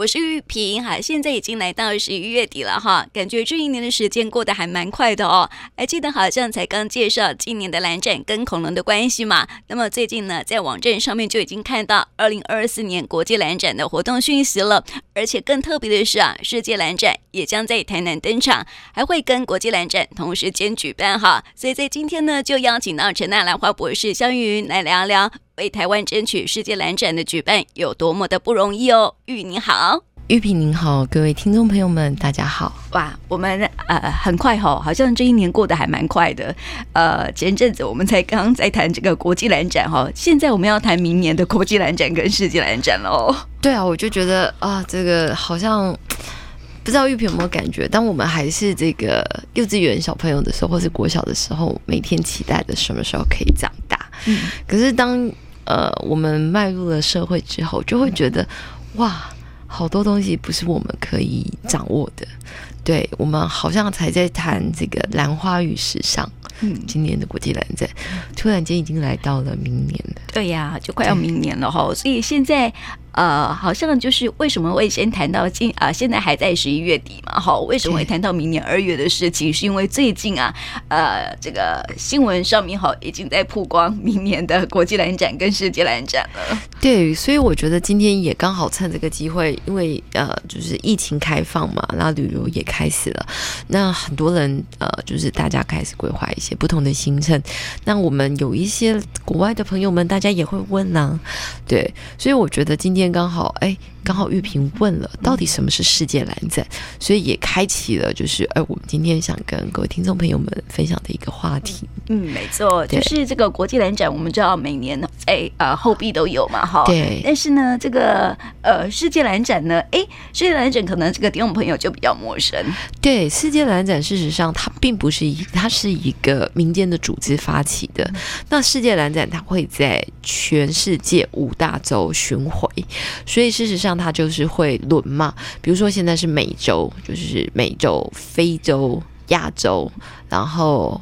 我是玉萍哈，现在已经来到十一月底了哈，感觉这一年的时间过得还蛮快的哦。还记得好像才刚介绍今年的蓝展跟恐龙的关系嘛？那么最近呢，在网站上面就已经看到二零二四年国际蓝展的活动讯息了。而且更特别的是啊，世界蓝展也将在台南登场，还会跟国际蓝展同时间举办哈。所以在今天呢，就邀请到陈娜兰花博士香云来聊聊。为台湾争取世界蓝展的举办有多么的不容易哦！玉你好，玉萍您好，各位听众朋友们，大家好！哇，我们呃很快哈、哦，好像这一年过得还蛮快的。呃，前阵子我们才刚刚在谈这个国际蓝展哈、哦，现在我们要谈明年的国际蓝展跟世界蓝展喽。对啊，我就觉得啊，这个好像不知道玉萍有没有感觉，当我们还是这个幼稚园小朋友的时候，或是国小的时候，每天期待的什么时候可以长大。嗯，可是当呃，我们迈入了社会之后，就会觉得，哇，好多东西不是我们可以掌握的。对，我们好像才在谈这个兰花与时尚，嗯，今年的国际兰展，突然间已经来到了明年了。对呀，就快要明年了哈，所以现在。呃，好像就是为什么会先谈到今啊、呃，现在还在十一月底嘛，哈，为什么会谈到明年二月的事情？是因为最近啊，呃，这个新闻上面哈已经在曝光明年的国际兰展跟世界兰展了。对，所以我觉得今天也刚好趁这个机会，因为呃，就是疫情开放嘛，那旅游也开始了，那很多人呃，就是大家开始规划一些不同的行程。那我们有一些国外的朋友们，大家也会问呢、对，所以我觉得今天。天刚好，哎，刚好玉萍问了，到底什么是世界蓝展？所以也开启了，就是，哎，我们今天想跟各位听众朋友们分享的一个话题。嗯，没错，就是这个国际蓝展，我们知道每年哎呃后壁都有嘛，哈。对。但是呢，这个呃世界蓝展呢，哎，世界蓝展可能这个听众朋友就比较陌生。对，世界蓝展事实上它并不是一，它是一个民间的组织发起的。嗯、那世界蓝展它会在全世界五大洲巡回。所以事实上，它就是会轮嘛。比如说，现在是美洲，就是美洲、非洲、亚洲，然后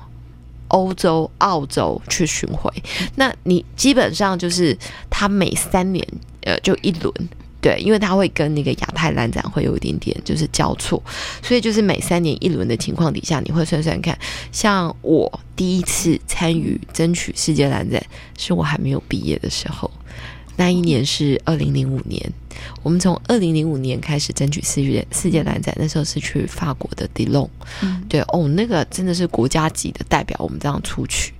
欧洲、澳洲去巡回。那你基本上就是它每三年呃就一轮，对，因为它会跟那个亚太兰展会有一点点就是交错，所以就是每三年一轮的情况底下，你会算算看。像我第一次参与争取世界兰展，是我还没有毕业的时候。那一年是二零零五年，我们从二零零五年开始争取世界世界男展，那时候是去法国的迪龙，嗯，对哦，那个真的是国家级的代表，我们这样出去。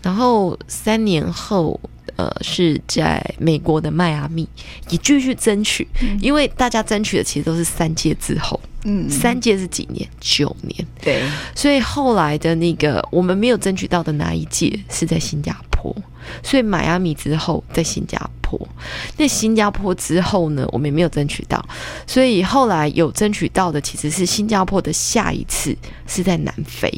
然后三年后，呃，是在美国的迈阿密也继续争取，因为大家争取的其实都是三届之后，嗯，三届是几年？九年，对，所以后来的那个我们没有争取到的那一届是在新加坡，所以迈阿密之后在新加坡。那新加坡之后呢，我们也没有争取到，所以后来有争取到的其实是新加坡的下一次是在南非。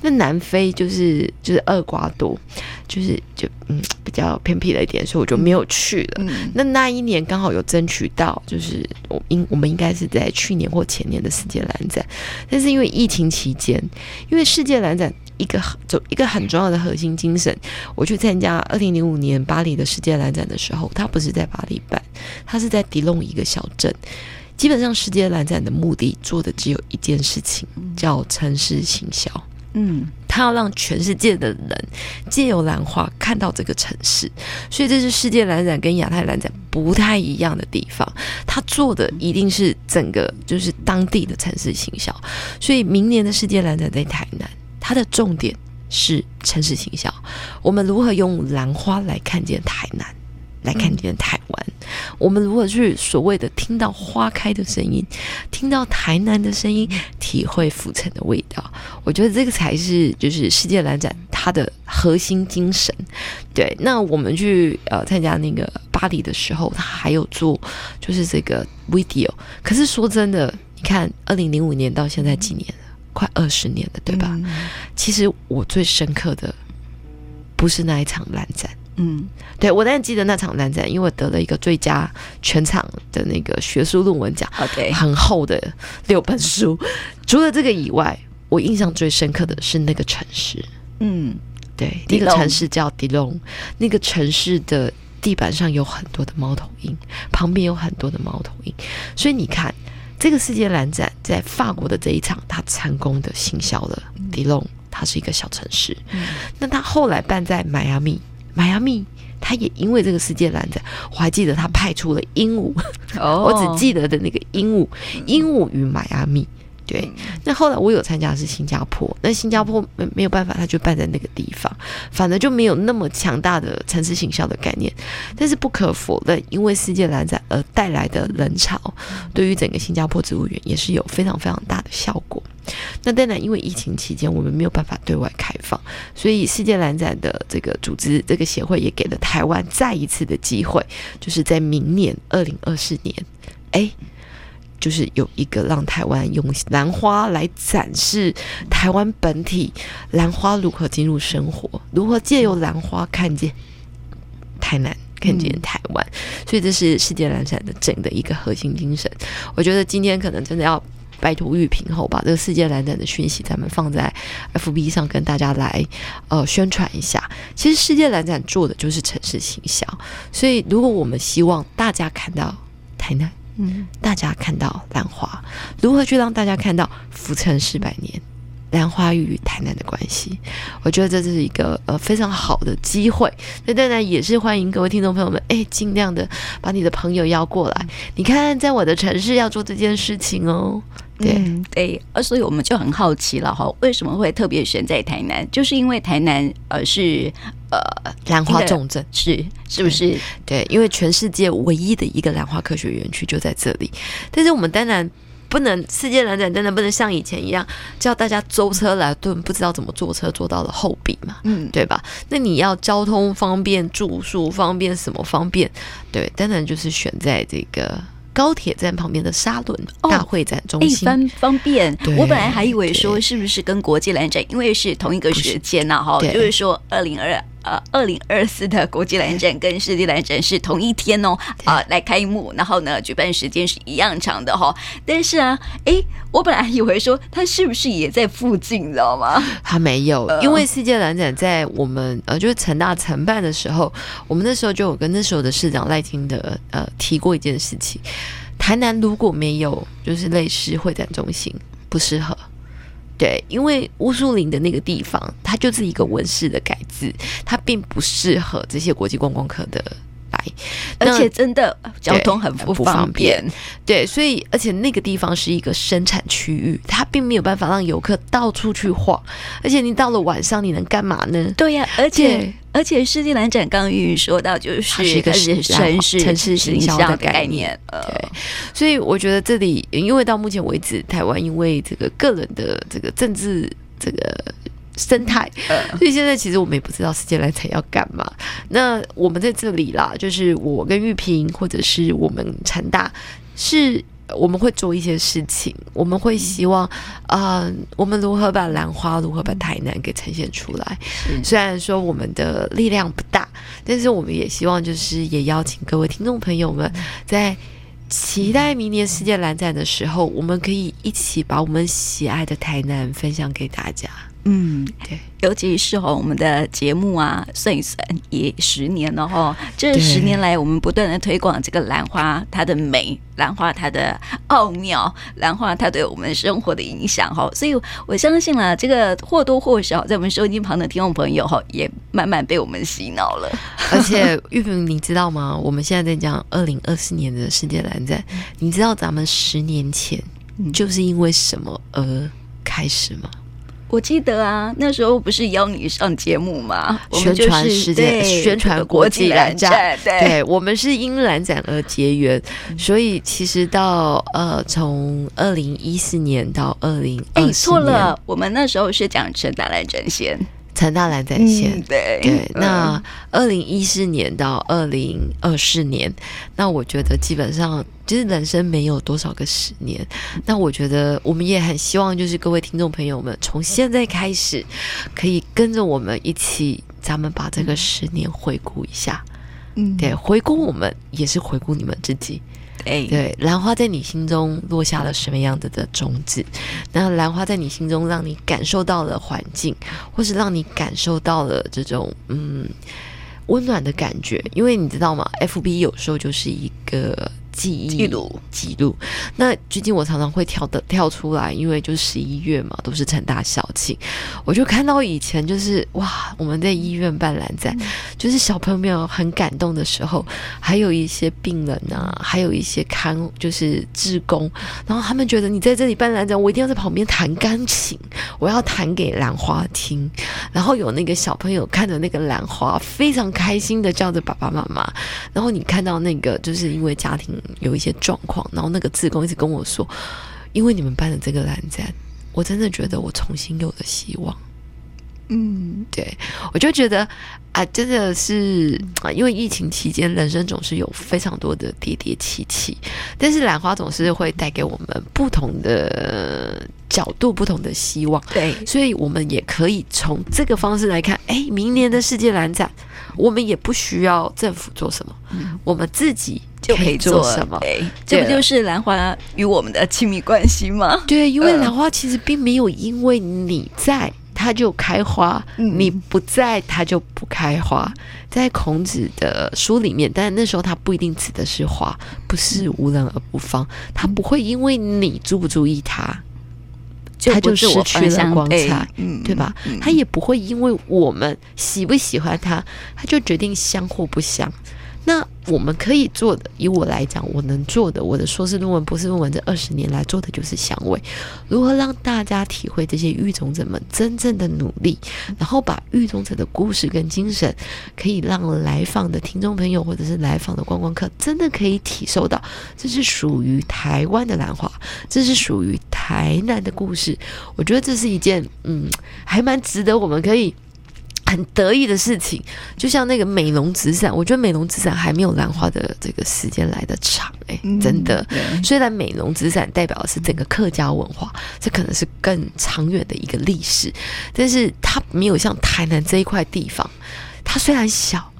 那南非就是就是厄瓜多，就是就嗯比较偏僻了一点，所以我就没有去了。嗯、那那一年刚好有争取到，就是我应我们应该是在去年或前年的世界蓝展，但是因为疫情期间，因为世界蓝展。一个走一个很重要的核心精神，我去参加二零零五年巴黎的世界兰展的时候，它不是在巴黎办，它是在迪龙一个小镇。基本上，世界兰展的目的做的只有一件事情，叫城市行销。嗯，他要让全世界的人借由兰花看到这个城市，所以这是世界兰展跟亚太兰展不太一样的地方。他做的一定是整个就是当地的城市行销，所以明年的世界兰展在台南。它的重点是城市形象，我们如何用兰花来看见台南，来看见台湾？我们如何去所谓的听到花开的声音，听到台南的声音，体会府城的味道？我觉得这个才是就是世界兰展它的核心精神。对，那我们去呃参加那个巴黎的时候，他还有做就是这个 video。可是说真的，你看二零零五年到现在几年？快二十年了，对吧？嗯、其实我最深刻的不是那一场烂战，嗯，对，我当然记得那场烂战，因为我得了一个最佳全场的那个学术论文奖，OK，很厚的六本书。除了这个以外，我印象最深刻的是那个城市，嗯，对，那个城市叫迪隆，那个城市的地板上有很多的猫头鹰，旁边有很多的猫头鹰，所以你看，这个世界蓝展在法国的这一场，它成功的行销了迪隆，它是一个小城市。嗯、那它后来办在迈阿密，迈阿密，它也因为这个世界蓝展，我还记得它派出了鹦鹉，哦、我只记得的那个鹦鹉，鹦鹉与迈阿密。对，那后来我有参加的是新加坡，那新加坡没没有办法，他就办在那个地方，反而就没有那么强大的城市行销的概念。但是不可否认，因为世界蓝展而带来的人潮，对于整个新加坡植物园也是有非常非常大的效果。那当然，因为疫情期间我们没有办法对外开放，所以世界蓝展的这个组织这个协会也给了台湾再一次的机会，就是在明年二零二四年，哎。就是有一个让台湾用兰花来展示台湾本体兰花如何进入生活，如何借由兰花看见台南，看见台湾，所以这是世界兰展的整的一个核心精神。我觉得今天可能真的要拜托玉萍后把这个世界兰展的讯息，咱们放在 FB 上跟大家来呃宣传一下。其实世界兰展做的就是城市形象，所以如果我们希望大家看到台南。嗯，大家看到兰花，如何去让大家看到浮沉四百年兰花与台南的关系？我觉得这是一个呃非常好的机会。那当然也是欢迎各位听众朋友们，哎，尽量的把你的朋友邀过来。你看，在我的城市要做这件事情哦。对、嗯、对，呃，所以我们就很好奇了哈，为什么会特别选在台南？就是因为台南呃是。呃，兰花重镇是是不是？对，对，因为全世界唯一的一个兰花科学园区就在这里。但是我们当然不能，世界兰展当然不能像以前一样叫大家舟车劳顿，不知道怎么坐车坐到了后壁嘛，嗯，对吧？那你要交通方便、住宿方便、什么方便？对，当然就是选在这个。高铁站旁边的沙仑大会展中心，一、哦、方便。我本来还以为说是不是跟国际兰展，因为是同一个时间呐，哈，就是说二零二呃二零二四的国际蓝展跟世界蓝展是同一天哦，啊、呃，来开幕，然后呢，举办时间是一样长的哈。但是啊，哎，我本来以为说他是不是也在附近，你知道吗？他没有，因为世界蓝展在我们呃就是成大承办的时候，我们那时候就有跟那时候的市长赖清德呃提过一件事情。台南如果没有就是类似会展中心，不适合。对，因为乌苏林的那个地方，它就是一个文史的改制，它并不适合这些国际观光客的来，而且真的交通很不方便。对，所以而且那个地方是一个生产区域，它并没有办法让游客到处去晃。而且你到了晚上，你能干嘛呢？对呀、啊，而且。而且世界兰展刚刚玉说到，就是一个城市城市行销的概念，对。所以我觉得这里，因为到目前为止，台湾因为这个个人的这个政治这个生态，所以现在其实我们也不知道世界蓝展要干嘛。那我们在这里啦，就是我跟玉萍，或者是我们成大是。我们会做一些事情，我们会希望，啊、呃，我们如何把兰花，如何把台南给呈现出来？虽然说我们的力量不大，但是我们也希望，就是也邀请各位听众朋友们，在期待明年世界蓝展的时候，我们可以一起把我们喜爱的台南分享给大家。嗯，对，尤其是哦，我们的节目啊，算一算也十年了哈。这十年来，我们不断的推广这个兰花，它的美，兰花它的奥妙，兰花它对我们生活的影响哈。所以我相信了，这个或多或少在我们收音旁的听众朋友哈，也慢慢被我们洗脑了。而且玉萍，你知道吗？我们现在在讲二零二四年的世界兰展，你知道咱们十年前就是因为什么而开始吗？我记得啊，那时候不是邀你上节目吗？宣传世界，宣传国际蓝展。对，对，我们是因蓝展而结缘，嗯、所以其实到呃，从二零一四年到二零二四年，错了，我们那时候是讲成达蓝展线。成大兰在线，嗯、对。对，那二零一四年到二零二四年，那我觉得基本上就是人生没有多少个十年，那我觉得我们也很希望，就是各位听众朋友们，从现在开始可以跟着我们一起，咱们把这个十年回顾一下，嗯，对，回顾我们也是回顾你们自己。哎，对，兰花在你心中落下了什么样子的种子？那兰花在你心中让你感受到了环境，或是让你感受到了这种嗯温暖的感觉，因为你知道吗？FB 有时候就是一个。记忆录记录，那最近我常常会跳的跳出来，因为就十一月嘛，都是成大校庆，我就看到以前就是哇，我们在医院办蓝展，嗯、就是小朋友很感动的时候，还有一些病人啊，还有一些看就是志工，然后他们觉得你在这里办蓝展，我一定要在旁边弹钢琴，我要弹给兰花听，然后有那个小朋友看着那个兰花，非常开心的叫着爸爸妈妈，然后你看到那个就是因为家庭。有一些状况，然后那个志工一直跟我说，因为你们办的这个蓝展，我真的觉得我重新有了希望。嗯，对，我就觉得啊，真的是啊，因为疫情期间，人生总是有非常多的跌跌起起，但是兰花总是会带给我们不同的角度、不同的希望。对，所以我们也可以从这个方式来看，哎，明年的世界蓝展，我们也不需要政府做什么，嗯、我们自己就可以做什么。这不就是兰花与我们的亲密关系吗？对，因为兰花其实并没有因为你在。它就开花，你不在，它就不开花。在孔子的书里面，但那时候他不一定指的是花，不是无人而不芳。他不会因为你注不注意它，它就失去了光彩，对吧？他也不会因为我们喜不喜欢它，他就决定香或不香。那我们可以做的，以我来讲，我能做的，我的硕士论文、博士论文这二十年来做的就是香味，如何让大家体会这些育种者们真正的努力，然后把育种者的故事跟精神，可以让来访的听众朋友或者是来访的观光客，真的可以体受到，这是属于台湾的兰花，这是属于台南的故事。我觉得这是一件，嗯，还蛮值得我们可以。很得意的事情，就像那个美浓纸伞，我觉得美浓纸伞还没有兰花的这个时间来得长哎、欸，嗯、真的。对虽然美浓纸伞代表的是整个客家文化，这可能是更长远的一个历史，但是它没有像台南这一块地方，它虽然小，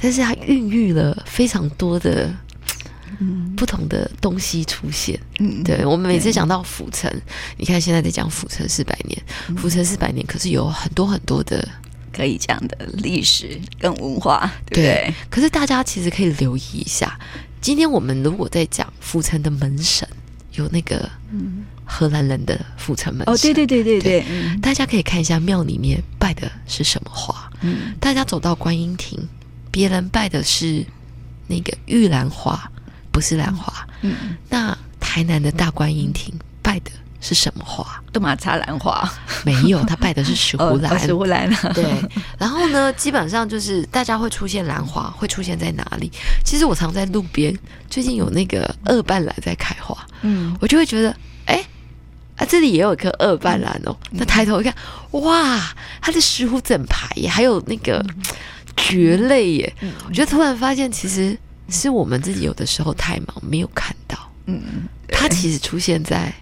但是它孕育了非常多的不同的东西出现。嗯，对，我们每次讲到府城，你看现在在讲府城四百年，府城四百年，可是有很多很多的。可以讲的历史跟文化，对不对？对，可是大家其实可以留意一下，今天我们如果在讲府城的门神，有那个荷兰人的府城门神，哦，对对对对对，对嗯、大家可以看一下庙里面拜的是什么花。嗯，大家走到观音亭，别人拜的是那个玉兰花，不是兰花。嗯，那台南的大观音亭拜的。是什么花？都马插兰花没有，他拜的是石斛兰。哦、石斛兰对，然后呢，基本上就是大家会出现兰花，会出现在哪里？其实我常在路边，最近有那个二瓣兰在开花，嗯，我就会觉得，哎，啊，这里也有一颗二瓣兰哦。那、嗯、抬头一看，哇，它的石斛整排耶，还有那个蕨类耶。嗯、我觉得突然发现，其实是我们自己有的时候太忙，没有看到。嗯，它其实出现在。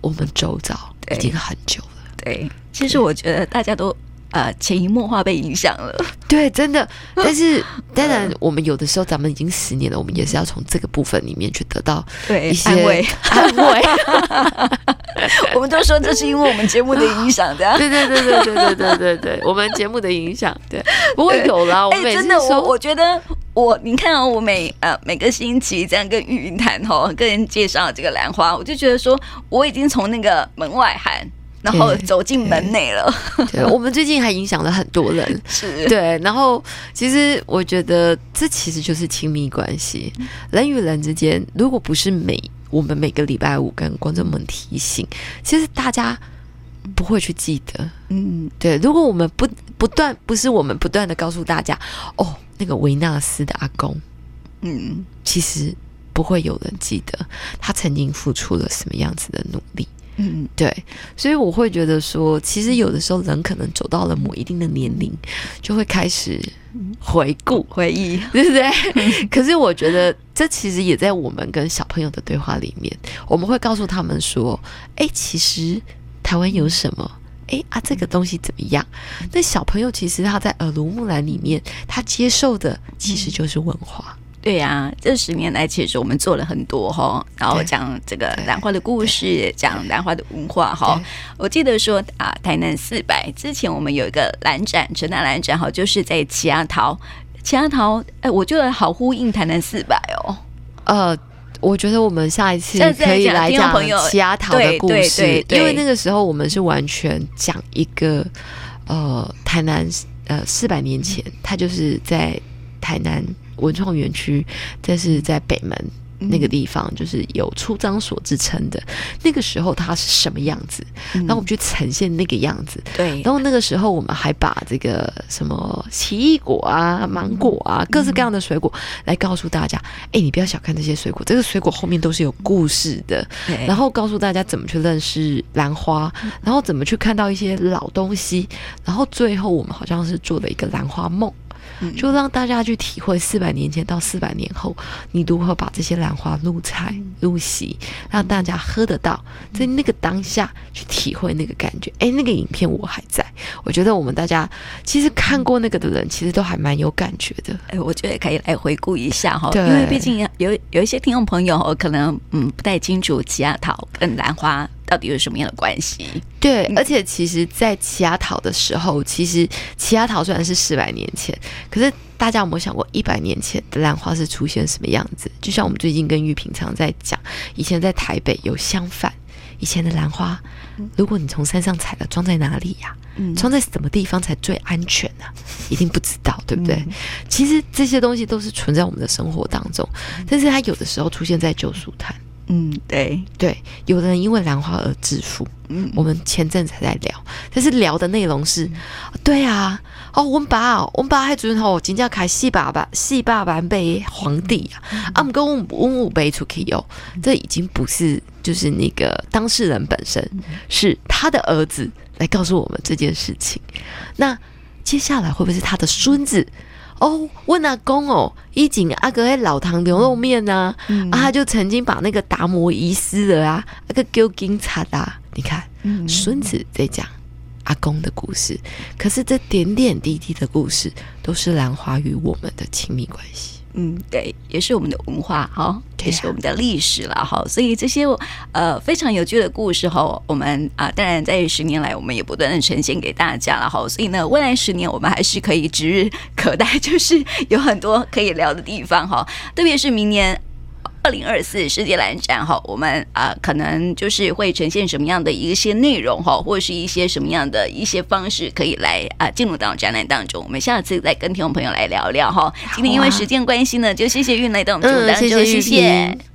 我们周遭已经很久了。对，其实我觉得大家都呃潜移默化被影响了。对，真的。但是 当然，我们有的时候咱们已经十年了，我们也是要从这个部分里面去得到一些安慰。安慰。我们都说这是因为我们节目的影响的。对对对对对对对对对，我们节目的影响。对，不过有啦。我每次说，我我觉得。我你看啊，我每呃每个星期这样跟玉云谈吼，跟人介绍这个兰花，我就觉得说我已经从那个门外喊，然后走进门内了。对，我们最近还影响了很多人，是对。然后其实我觉得这其实就是亲密关系，人与人之间，如果不是每我们每个礼拜五跟观众们提醒，其实大家不会去记得。嗯，对。如果我们不不断，不是我们不断的告诉大家哦。那个维纳斯的阿公，嗯，其实不会有人记得他曾经付出了什么样子的努力，嗯，对，所以我会觉得说，其实有的时候人可能走到了某一定的年龄，就会开始回顾、回忆，对不对？可是我觉得这其实也在我们跟小朋友的对话里面，我们会告诉他们说，哎，其实台湾有什么？哎啊，这个东西怎么样？那小朋友其实他在耳濡目染里面，他接受的其实就是文化。对呀、啊，这十年来其实我们做了很多哈，然后讲这个兰花的故事，讲兰花的文化哈。我记得说啊，台南四百之前我们有一个兰展，成大兰展哈，就是在奇亚桃。奇亚桃，哎，我觉得好呼应台南四百哦。呃，我觉得我们下一次可以来讲奇亚桃的故事，因为那个时候我们是完全讲一个呃台南呃四百年前，他就是在台南文创园区，这是在北门。那个地方就是有出张所之称的，那个时候它是什么样子？然后我们去呈现那个样子。对。然后那个时候我们还把这个什么奇异果啊、芒果啊、各式各样的水果来告诉大家：哎，你不要小看这些水果，这个水果后面都是有故事的。然后告诉大家怎么去认识兰花，然后怎么去看到一些老东西。然后最后我们好像是做了一个兰花梦。就让大家去体会四百年前到四百年后，你如何把这些兰花入菜入席，让大家喝得到，在那个当下去体会那个感觉。哎，那个影片我还在，我觉得我们大家其实看过那个的人，其实都还蛮有感觉的。哎，我觉得可以来回顾一下哈，因为毕竟有有一些听众朋友可能嗯不太清楚吉亚桃跟兰花。到底有什么样的关系？对，而且其实，在奇亚桃的时候，其实奇亚桃虽然是四百年前，可是大家有没有想过，一百年前的兰花是出现什么样子？就像我们最近跟玉平常在讲，以前在台北有相反，以前的兰花，如果你从山上采了，装在哪里呀、啊？装在什么地方才最安全呢、啊？一定不知道，对不对？其实这些东西都是存在我们的生活当中，但是它有的时候出现在旧书摊。嗯，对对，有的人因为兰花而致富。嗯，我们前阵子还在聊，但是聊的内容是，对啊，哦，我们爸，我们爸还主吼，真正开四百万、四百万倍皇帝啊，啊，我们我们背出去哦，这已经不是就是那个当事人本身，是他的儿子来告诉我们这件事情。那接下来会不会是他的孙子？哦，问阿公哦，以前阿哥在老唐牛肉面呐、啊，嗯、啊，他就曾经把那个达摩遗失了啊，那个丢警察的。你看，孙、嗯、子在讲阿公的故事，可是这点点滴滴的故事，都是兰花与我们的亲密关系。嗯，对，也是我们的文化哈，哦啊、也是我们的历史了哈。所以这些呃非常有趣的故事哈，我们啊当然在十年来我们也不断的呈现给大家了哈。所以呢，未来十年我们还是可以指日可待，就是有很多可以聊的地方哈，特别是明年。二零二四世界蓝展哈，我们啊、呃、可能就是会呈现什么样的一些内容哈，或者是一些什么样的一些方式可以来啊、呃、进入到展览当中。我们下次再跟听众朋友来聊聊哈。今天因为时间关系呢，就谢谢运来到我们节目当中，谢谢。谢谢